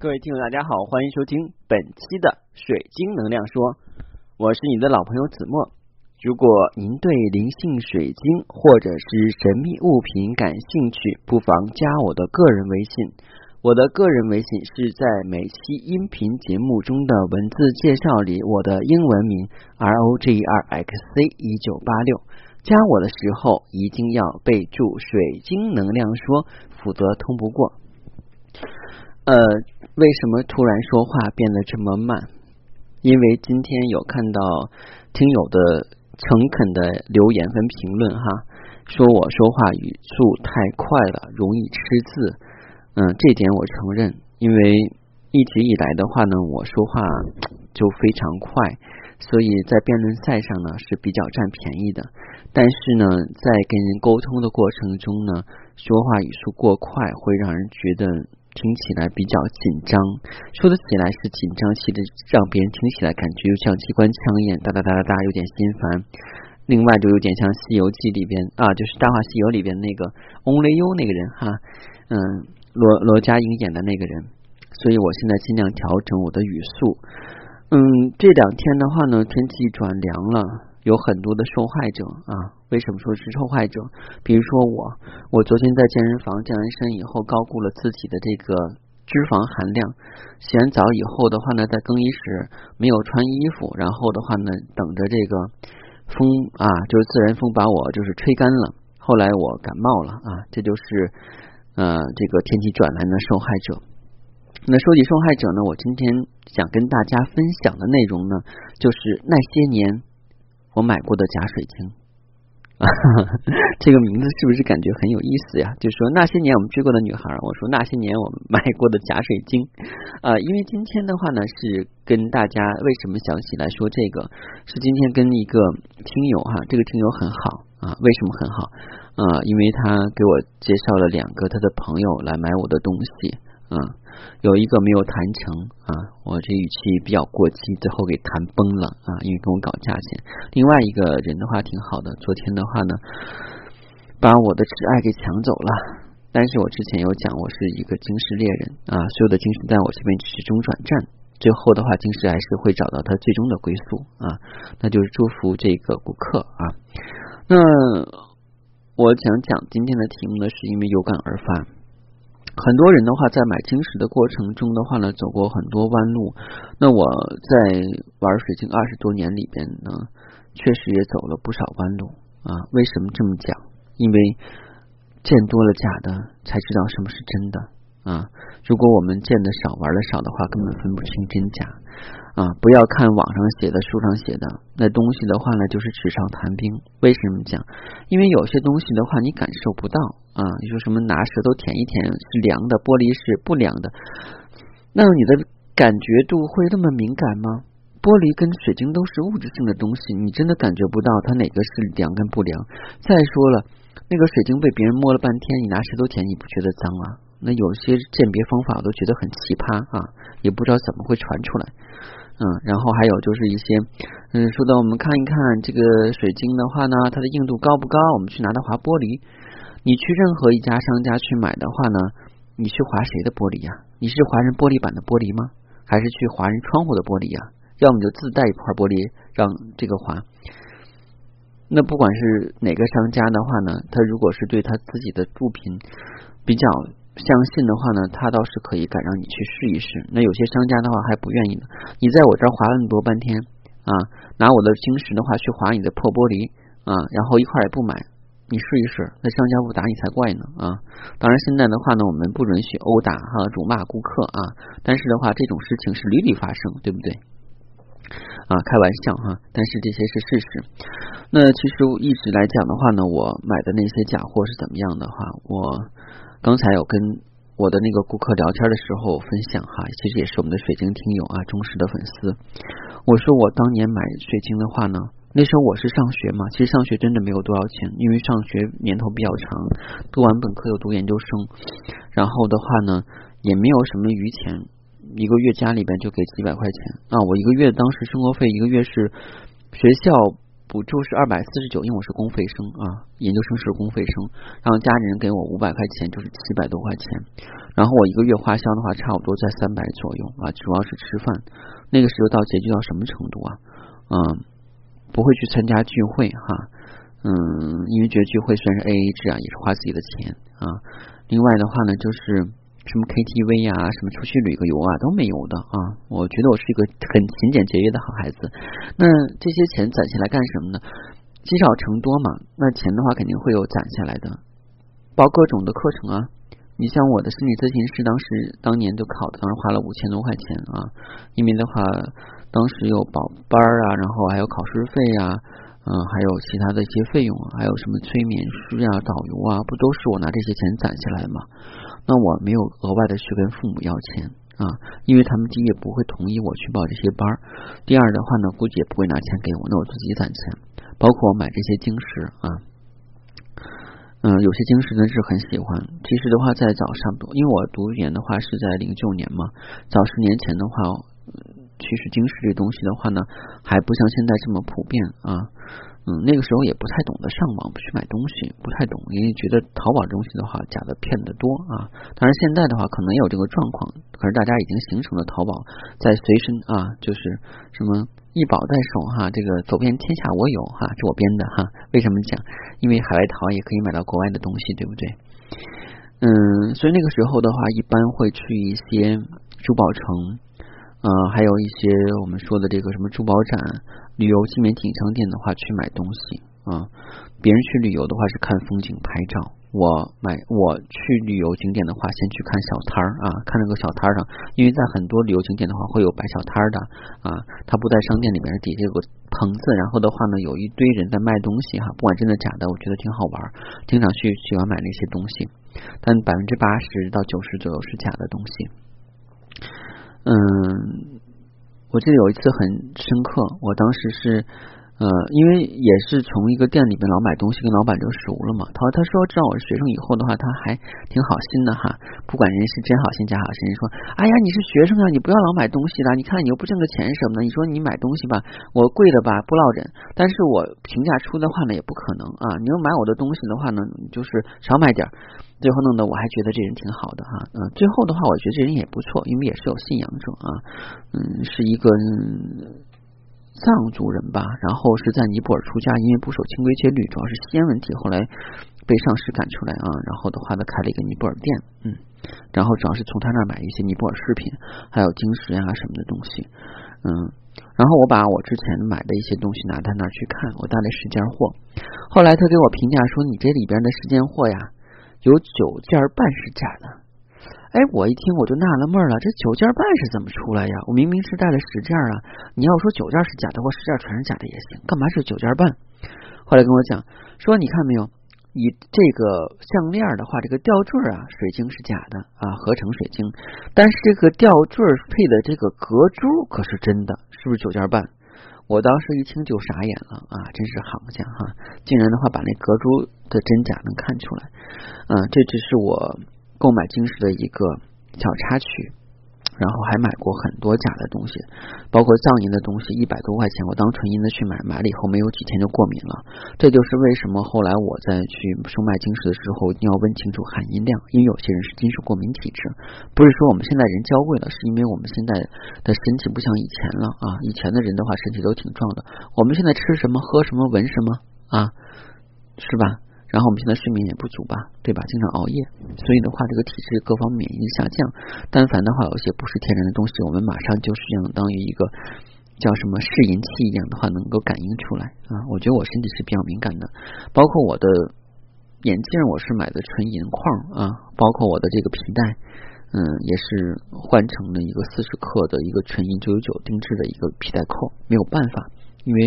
各位听友，大家好，欢迎收听本期的水晶能量说，我是你的老朋友子墨。如果您对灵性水晶或者是神秘物品感兴趣，不妨加我的个人微信。我的个人微信是在每期音频节目中的文字介绍里，我的英文名 R O G R X C 一九八六。加我的时候一定要备注“水晶能量说”，否则通不过。呃，为什么突然说话变得这么慢？因为今天有看到听友的诚恳的留言跟评论哈，说我说话语速太快了，容易吃字。嗯，这点我承认，因为一直以来的话呢，我说话就非常快，所以在辩论赛上呢是比较占便宜的。但是呢，在跟人沟通的过程中呢，说话语速过快会让人觉得。听起来比较紧张，说的起来是紧张，气的让别人听起来感觉又像机关枪一样，哒哒哒哒哒，有点心烦。另外就有点像《西游记》里边啊，就是《大话西游》里边那个翁雷优那个人哈，嗯，罗罗家英演的那个人。所以我现在尽量调整我的语速。嗯，这两天的话呢，天气转凉了。有很多的受害者啊，为什么说是受害者？比如说我，我昨天在健身房健完身以后，高估了自己的这个脂肪含量。洗完澡以后的话呢，在更衣室没有穿衣服，然后的话呢，等着这个风啊，就是自然风把我就是吹干了。后来我感冒了啊，这就是呃这个天气转凉的受害者。那说起受害者呢，我今天想跟大家分享的内容呢，就是那些年。我买过的假水晶，这个名字是不是感觉很有意思呀？就是说那些年我们追过的女孩，我说那些年我们买过的假水晶啊。因为今天的话呢，是跟大家为什么想起来说这个，是今天跟一个听友哈，这个听友很好啊，为什么很好啊？因为他给我介绍了两个他的朋友来买我的东西啊。有一个没有谈成啊，我这语气比较过激，最后给谈崩了啊，因为跟我搞价钱。另外一个人的话挺好的，昨天的话呢，把我的挚爱给抢走了。但是我之前有讲，我是一个金石猎人啊，所有的金石在我这边只是中转站，最后的话金石还是会找到他最终的归宿啊，那就是祝福这个顾客啊。那我想讲今天的题目呢，是因为有感而发。很多人的话，在买晶石的过程中的话呢，走过很多弯路。那我在玩水晶二十多年里边呢，确实也走了不少弯路啊。为什么这么讲？因为见多了假的，才知道什么是真的啊。如果我们见的少，玩的少的话，根本分不清真假。啊，不要看网上写的、书上写的那东西的话呢，就是纸上谈兵。为什么讲？因为有些东西的话，你感受不到啊。你说什么拿舌头舔一舔是凉的，玻璃是不凉的，那你的感觉度会那么敏感吗？玻璃跟水晶都是物质性的东西，你真的感觉不到它哪个是凉跟不凉。再说了，那个水晶被别人摸了半天，你拿舌头舔，你不觉得脏啊？那有些鉴别方法我都觉得很奇葩啊，也不知道怎么会传出来。嗯，然后还有就是一些，嗯，说到我们看一看这个水晶的话呢，它的硬度高不高？我们去拿它划玻璃。你去任何一家商家去买的话呢，你去划谁的玻璃呀？你是划人玻璃板的玻璃吗？还是去划人窗户的玻璃呀？要么就自带一块玻璃让这个划。那不管是哪个商家的话呢，他如果是对他自己的物品比较。相信的话呢，他倒是可以敢让你去试一试。那有些商家的话还不愿意呢。你在我这儿划了那么多半天啊，拿我的晶石的话去划你的破玻璃啊，然后一块也不买，你试一试，那商家不打你才怪呢啊！当然现在的话呢，我们不允许殴打哈、辱骂顾客啊，但是的话这种事情是屡屡发生，对不对？啊，开玩笑哈，但是这些是事实。那其实一直来讲的话呢，我买的那些假货是怎么样的哈，我。刚才有跟我的那个顾客聊天的时候分享哈，其实也是我们的水晶听友啊，忠实的粉丝。我说我当年买水晶的话呢，那时候我是上学嘛，其实上学真的没有多少钱，因为上学年头比较长，读完本科又读研究生，然后的话呢也没有什么余钱，一个月家里边就给几百块钱啊，我一个月当时生活费一个月是学校补助是二百四十九，因为我是公费生啊，研究生是公费生，然后家里人给我五百块钱，就是七百多块钱。然后我一个月花销的话，差不多在三百左右啊，主要是吃饭。那个时候到拮据到什么程度啊？嗯，不会去参加聚会哈，嗯，因为觉得聚会虽然是 A A 制啊，也是花自己的钱啊。另外的话呢，就是。什么 KTV 呀，什么出去旅个游啊，都没有的啊！我觉得我是一个很勤俭节约的好孩子。那这些钱攒下来干什么呢？积少成多嘛。那钱的话肯定会有攒下来的，包各种的课程啊。你像我的心理咨询师，当时当年就考的，当时花了五千多块钱啊。因为的话，当时有保班啊，然后还有考试费啊，嗯，还有其他的一些费用，还有什么催眠师啊、导游啊，不都是我拿这些钱攒下来吗？那我没有额外的去跟父母要钱啊，因为他们第一也不会同意我去报这些班，第二的话呢，估计也不会拿钱给我，那我自己攒钱，包括我买这些晶石啊，嗯，有些晶石呢是很喜欢。其实的话，在早上，因为我读研的话是在零九年嘛，早十年前的话，其实晶石这东西的话呢，还不像现在这么普遍啊。嗯，那个时候也不太懂得上网去买东西，不太懂，因为觉得淘宝东西的话假的骗的多啊。当然现在的话可能也有这个状况，可是大家已经形成了淘宝在随身啊，就是什么一宝在手哈，这个走遍天下我有哈，是我编的哈。为什么讲？因为海外淘也可以买到国外的东西，对不对？嗯，所以那个时候的话，一般会去一些珠宝城。呃，还有一些我们说的这个什么珠宝展、旅游纪念品商店的话，去买东西啊。别人去旅游的话是看风景拍照，我买我去旅游景点的话，先去看小摊儿啊，看那个小摊儿上，因为在很多旅游景点的话会有摆小摊儿的啊，他不在商店里面底下有个棚子，然后的话呢有一堆人在卖东西哈，不管真的假的，我觉得挺好玩，经常去喜欢买那些东西，但百分之八十到九十左右是假的东西。嗯，我记得有一次很深刻，我当时是。呃，因为也是从一个店里边老买东西，跟老板就熟了嘛。他他说知道我是学生以后的话，他还挺好心的哈。不管人是真好心假好心，说哎呀你是学生啊，你不要老买东西啦。你看你又不挣个钱什么的，你说你买东西吧，我贵的吧不落忍，但是我评价出的话呢也不可能啊。你要买我的东西的话呢，就是少买点。最后弄得我还觉得这人挺好的哈。嗯，最后的话我觉得这人也不错，因为也是有信仰者啊。嗯，是一个。藏族人吧，然后是在尼泊尔出家，因为不守清规戒律，主要是吸烟问题，后来被上师赶出来啊。然后的话呢，开了一个尼泊尔店，嗯，然后主要是从他那买一些尼泊尔饰品，还有晶石呀什么的东西，嗯，然后我把我之前买的一些东西拿他那儿去看，我带了十件货，后来他给我评价说，你这里边的十件货呀，有九件半是假的。哎，我一听我就纳了闷了，这九件半是怎么出来呀？我明明是带了十件啊！你要说九件是假的，或十件全是假的也行，干嘛是九件半？后来跟我讲说，你看没有，你这个项链的话，这个吊坠啊，水晶是假的啊，合成水晶，但是这个吊坠配的这个隔珠可是真的，是不是九件半？我当时一听就傻眼了啊，真是行家哈，竟然的话把那隔珠的真假能看出来，嗯，这只是我。购买晶石的一个小插曲，然后还买过很多假的东西，包括藏银的东西，一百多块钱，我当纯银的去买，买了以后没有几天就过敏了。这就是为什么后来我在去售卖晶石的时候，一定要问清楚含银量，因为有些人是金属过敏体质。不是说我们现在人娇贵了，是因为我们现在的身体不像以前了啊！以前的人的话，身体都挺壮的。我们现在吃什么，喝什么，闻什么啊？是吧？然后我们现在睡眠也不足吧，对吧？经常熬夜，所以的话，这个体质各方面免疫力下降。但凡的话，有些不是天然的东西，我们马上就是相当于一个叫什么适应器一样的话，能够感应出来啊。我觉得我身体是比较敏感的，包括我的眼镜，我是买的纯银框啊，包括我的这个皮带，嗯，也是换成了一个四十克的一个纯银九九九定制的一个皮带扣，没有办法，因为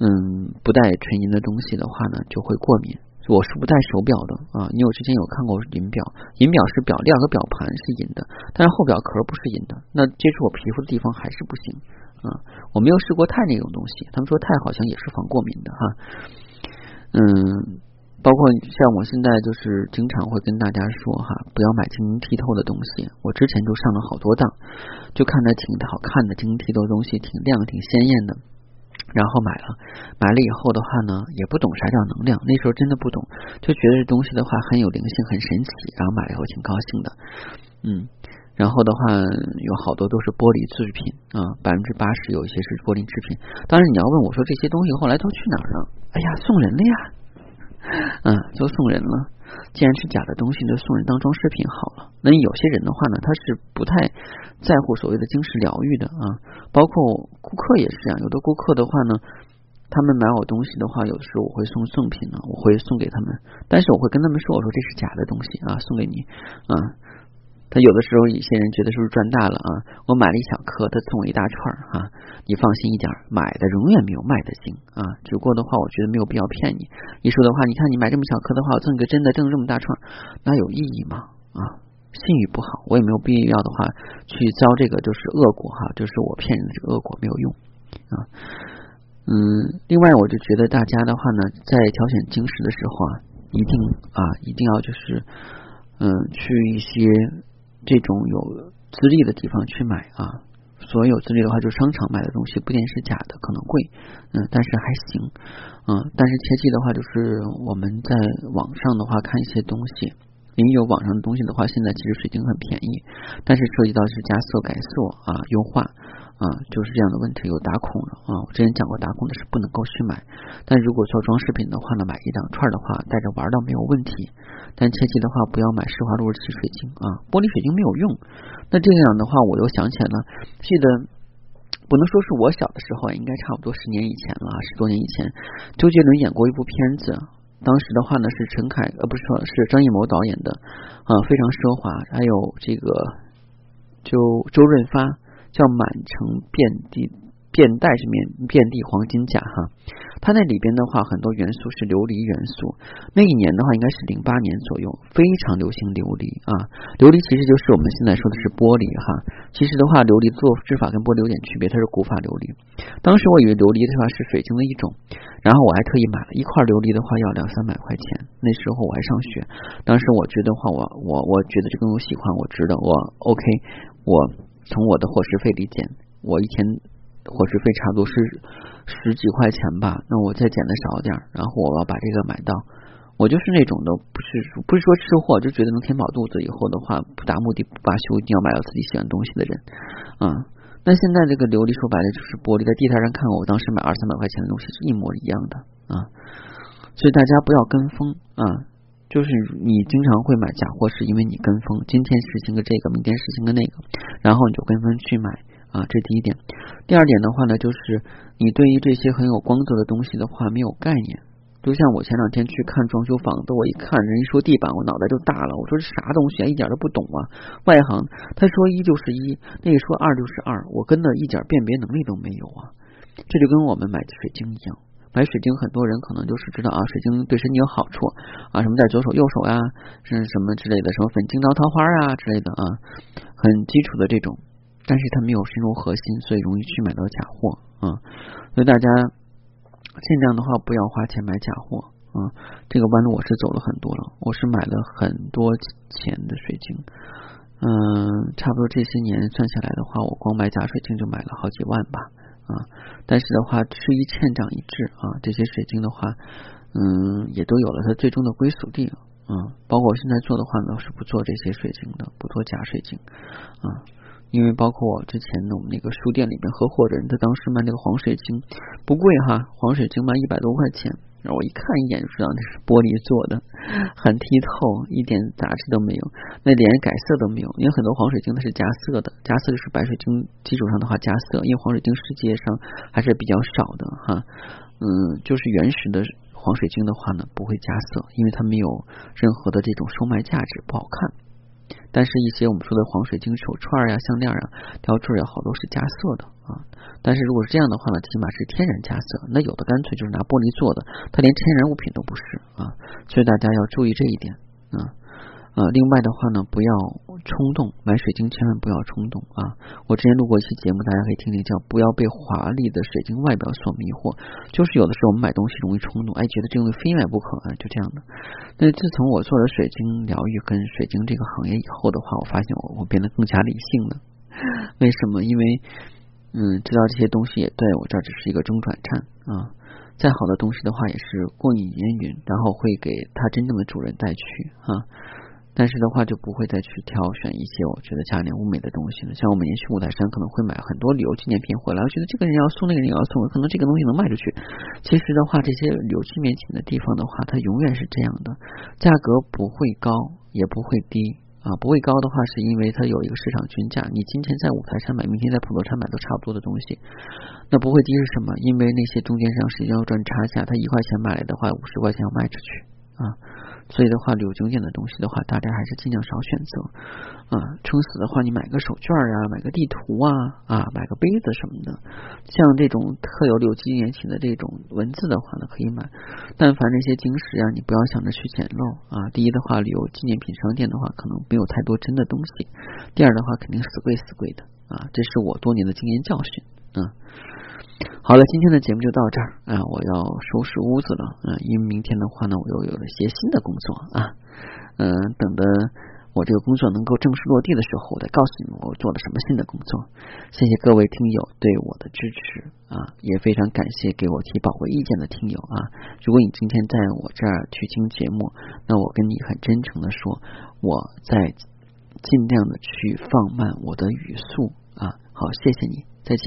嗯，不带纯银的东西的话呢，就会过敏。我是不戴手表的啊，因为我之前有看过银表，银表是表链和表盘是银的，但是后表壳不是银的，那接触我皮肤的地方还是不行啊。我没有试过钛那种东西，他们说钛好像也是防过敏的哈。嗯，包括像我现在就是经常会跟大家说哈，不要买晶莹剔透的东西。我之前就上了好多当，就看着挺好看的晶莹剔透的东西，挺亮挺鲜艳的。然后买了，买了以后的话呢，也不懂啥叫能量，那时候真的不懂，就觉得这东西的话很有灵性，很神奇。然后买了以后挺高兴的，嗯，然后的话有好多都是玻璃制品啊，百分之八十有一些是玻璃制品。当然你要问我说这些东西后来都去哪儿了？哎呀，送人了呀，嗯，就送人了。既然是假的东西，就送人当装饰品好了。那有些人的话呢，他是不太在乎所谓的精神疗愈的啊。包括顾客也是这样，有的顾客的话呢，他们买我东西的话，有的时候我会送赠品呢，我会送给他们，但是我会跟他们说，我说这是假的东西啊，送给你啊。他有的时候，一些人觉得是不是赚大了啊？我买了一小颗，他送我一大串儿啊。你放心一点，买的永远没有卖的精啊。只不过的话，我觉得没有必要骗你。一说的话，你看你买这么小颗的话，我赠个真的，赠这么大串，那有意义吗？啊，信誉不好，我也没有必要的话去遭这个就是恶果哈，就是我骗人的这个恶果没有用啊。嗯，另外我就觉得大家的话呢，在挑选晶石的时候啊，一定啊一定要就是嗯去一些。这种有资历的地方去买啊，所有资历的话，就商场买的东西，不一定是假的，可能贵，嗯，但是还行，嗯，但是切记的话，就是我们在网上的话看一些东西，您有网上的东西的话，现在其实水晶很便宜，但是涉及到是加色、改色啊、优化。啊，就是这样的问题，有打孔的啊。我之前讲过，打孔的是不能够去买。但如果做装饰品的话呢，买一两串的话，带着玩倒没有问题。但切记的话，不要买施华洛世奇水晶啊，玻璃水晶没有用。那这样的话，我又想起来了，记得不能说是我小的时候，应该差不多十年以前了，十多年以前，周杰伦演过一部片子，当时的话呢是陈凯呃，不是说是张艺谋导演的啊，非常奢华，还有这个就周润发。叫满城遍地遍带是面遍地黄金甲哈，它那里边的话很多元素是琉璃元素。那一年的话应该是零八年左右，非常流行琉璃啊。琉璃其实就是我们现在说的是玻璃哈。其实的话，琉璃做制法跟玻璃有点区别，它是古法琉璃。当时我以为琉璃的话是水晶的一种，然后我还特意买了一块琉璃的话要两三百块钱。那时候我还上学，当时我觉得话我我我觉得这个我喜欢，我值得，我 OK 我。从我的伙食费里减，我一天伙食费差不多是十几块钱吧，那我再减的少点，然后我要把这个买到。我就是那种的，不是不是说吃货，就觉得能填饱肚子，以后的话不达目的不罢休，一定要买到自己喜欢东西的人啊。那现在这个琉璃说白了就是玻璃，在地摊上看，我当时买二三百块钱的东西是一模一样的啊。所以大家不要跟风啊。就是你经常会买假货，是因为你跟风，今天实行个这个，明天实行个那个，然后你就跟风去买啊，这第一点。第二点的话呢，就是你对于这些很有光泽的东西的话没有概念。就像我前两天去看装修房子，我一看人一说地板，我脑袋就大了，我说这啥东西啊，一点都不懂啊。外行他说一就是一，那个说二就是二，我跟的一点辨别能力都没有啊。这就跟我们买水晶一样。买水晶，很多人可能就是知道啊，水晶对身体有好处啊，什么在左手右手呀，是什么之类的，什么粉晶捞桃花啊之类的啊，很基础的这种，但是它没有深入核心，所以容易去买到假货啊。所以大家尽量的话不要花钱买假货啊。这个弯路我是走了很多了，我是买了很多钱的水晶，嗯，差不多这些年算下来的话，我光买假水晶就买了好几万吧。啊，但是的话，吃一堑长一智啊，这些水晶的话，嗯，也都有了它最终的归属地啊。包括我现在做的话呢，是不做这些水晶的，不做假水晶啊。因为包括我之前的我们那个书店里面合伙人，他当时卖那个黄水晶不贵哈，黄水晶卖一百多块钱。然后我一看一眼就知道那是玻璃做的，很剔透，一点杂质都没有，那连改色都没有。因为很多黄水晶它是加色的，加色就是白水晶基础上的话加色。因为黄水晶世界上还是比较少的哈，嗯，就是原始的黄水晶的话呢不会加色，因为它没有任何的这种售卖价值，不好看。但是，一些我们说的黄水晶手串呀、项链啊、吊坠啊，好多是加色的啊。但是如果是这样的话呢，起码是天然加色。那有的干脆就是拿玻璃做的，它连天然物品都不是啊。所以大家要注意这一点啊。呃，另外的话呢，不要冲动买水晶，千万不要冲动啊！我之前录过一期节目，大家可以听听，叫“不要被华丽的水晶外表所迷惑”。就是有的时候我们买东西容易冲动，哎，觉得这东西非买不可啊，就这样的。那自从我做了水晶疗愈跟水晶这个行业以后的话，我发现我我变得更加理性了。为什么？因为嗯，知道这些东西也对我这只是一个中转站啊。再好的东西的话，也是过眼烟云，然后会给它真正的主人带去啊。但是的话，就不会再去挑选一些我觉得价廉物美的东西了。像我每年去五台山，可能会买很多旅游纪念品回来，我觉得这个人要送，那个人要送，可能这个东西能卖出去。其实的话，这些旅游纪念品的地方的话，它永远是这样的，价格不会高，也不会低啊。不会高的话，是因为它有一个市场均价，你今天在五台山买，明天在普陀山买都差不多的东西。那不会低是什么？因为那些中间商是要赚差价，他一块钱买来的话，五十块钱要卖出去啊。所以的话，旅游景点的东西的话，大家还是尽量少选择啊。撑死的话，你买个手绢呀，买个地图啊，啊，买个杯子什么的。像这种特有旅游纪念品的这种文字的话呢，可以买。但凡那些晶石啊，你不要想着去捡漏啊。第一的话，旅游纪念品商店的话，可能没有太多真的东西。第二的话，肯定死贵死贵的啊。这是我多年的经验教训啊。好了，今天的节目就到这儿啊！我要收拾屋子了啊，因为明天的话呢，我又有了些新的工作啊。嗯，等的我这个工作能够正式落地的时候，我再告诉你们我做了什么新的工作。谢谢各位听友对我的支持啊，也非常感谢给我提宝贵意见的听友啊。如果你今天在我这儿去听节目，那我跟你很真诚的说，我在尽量的去放慢我的语速啊。好，谢谢你，再见。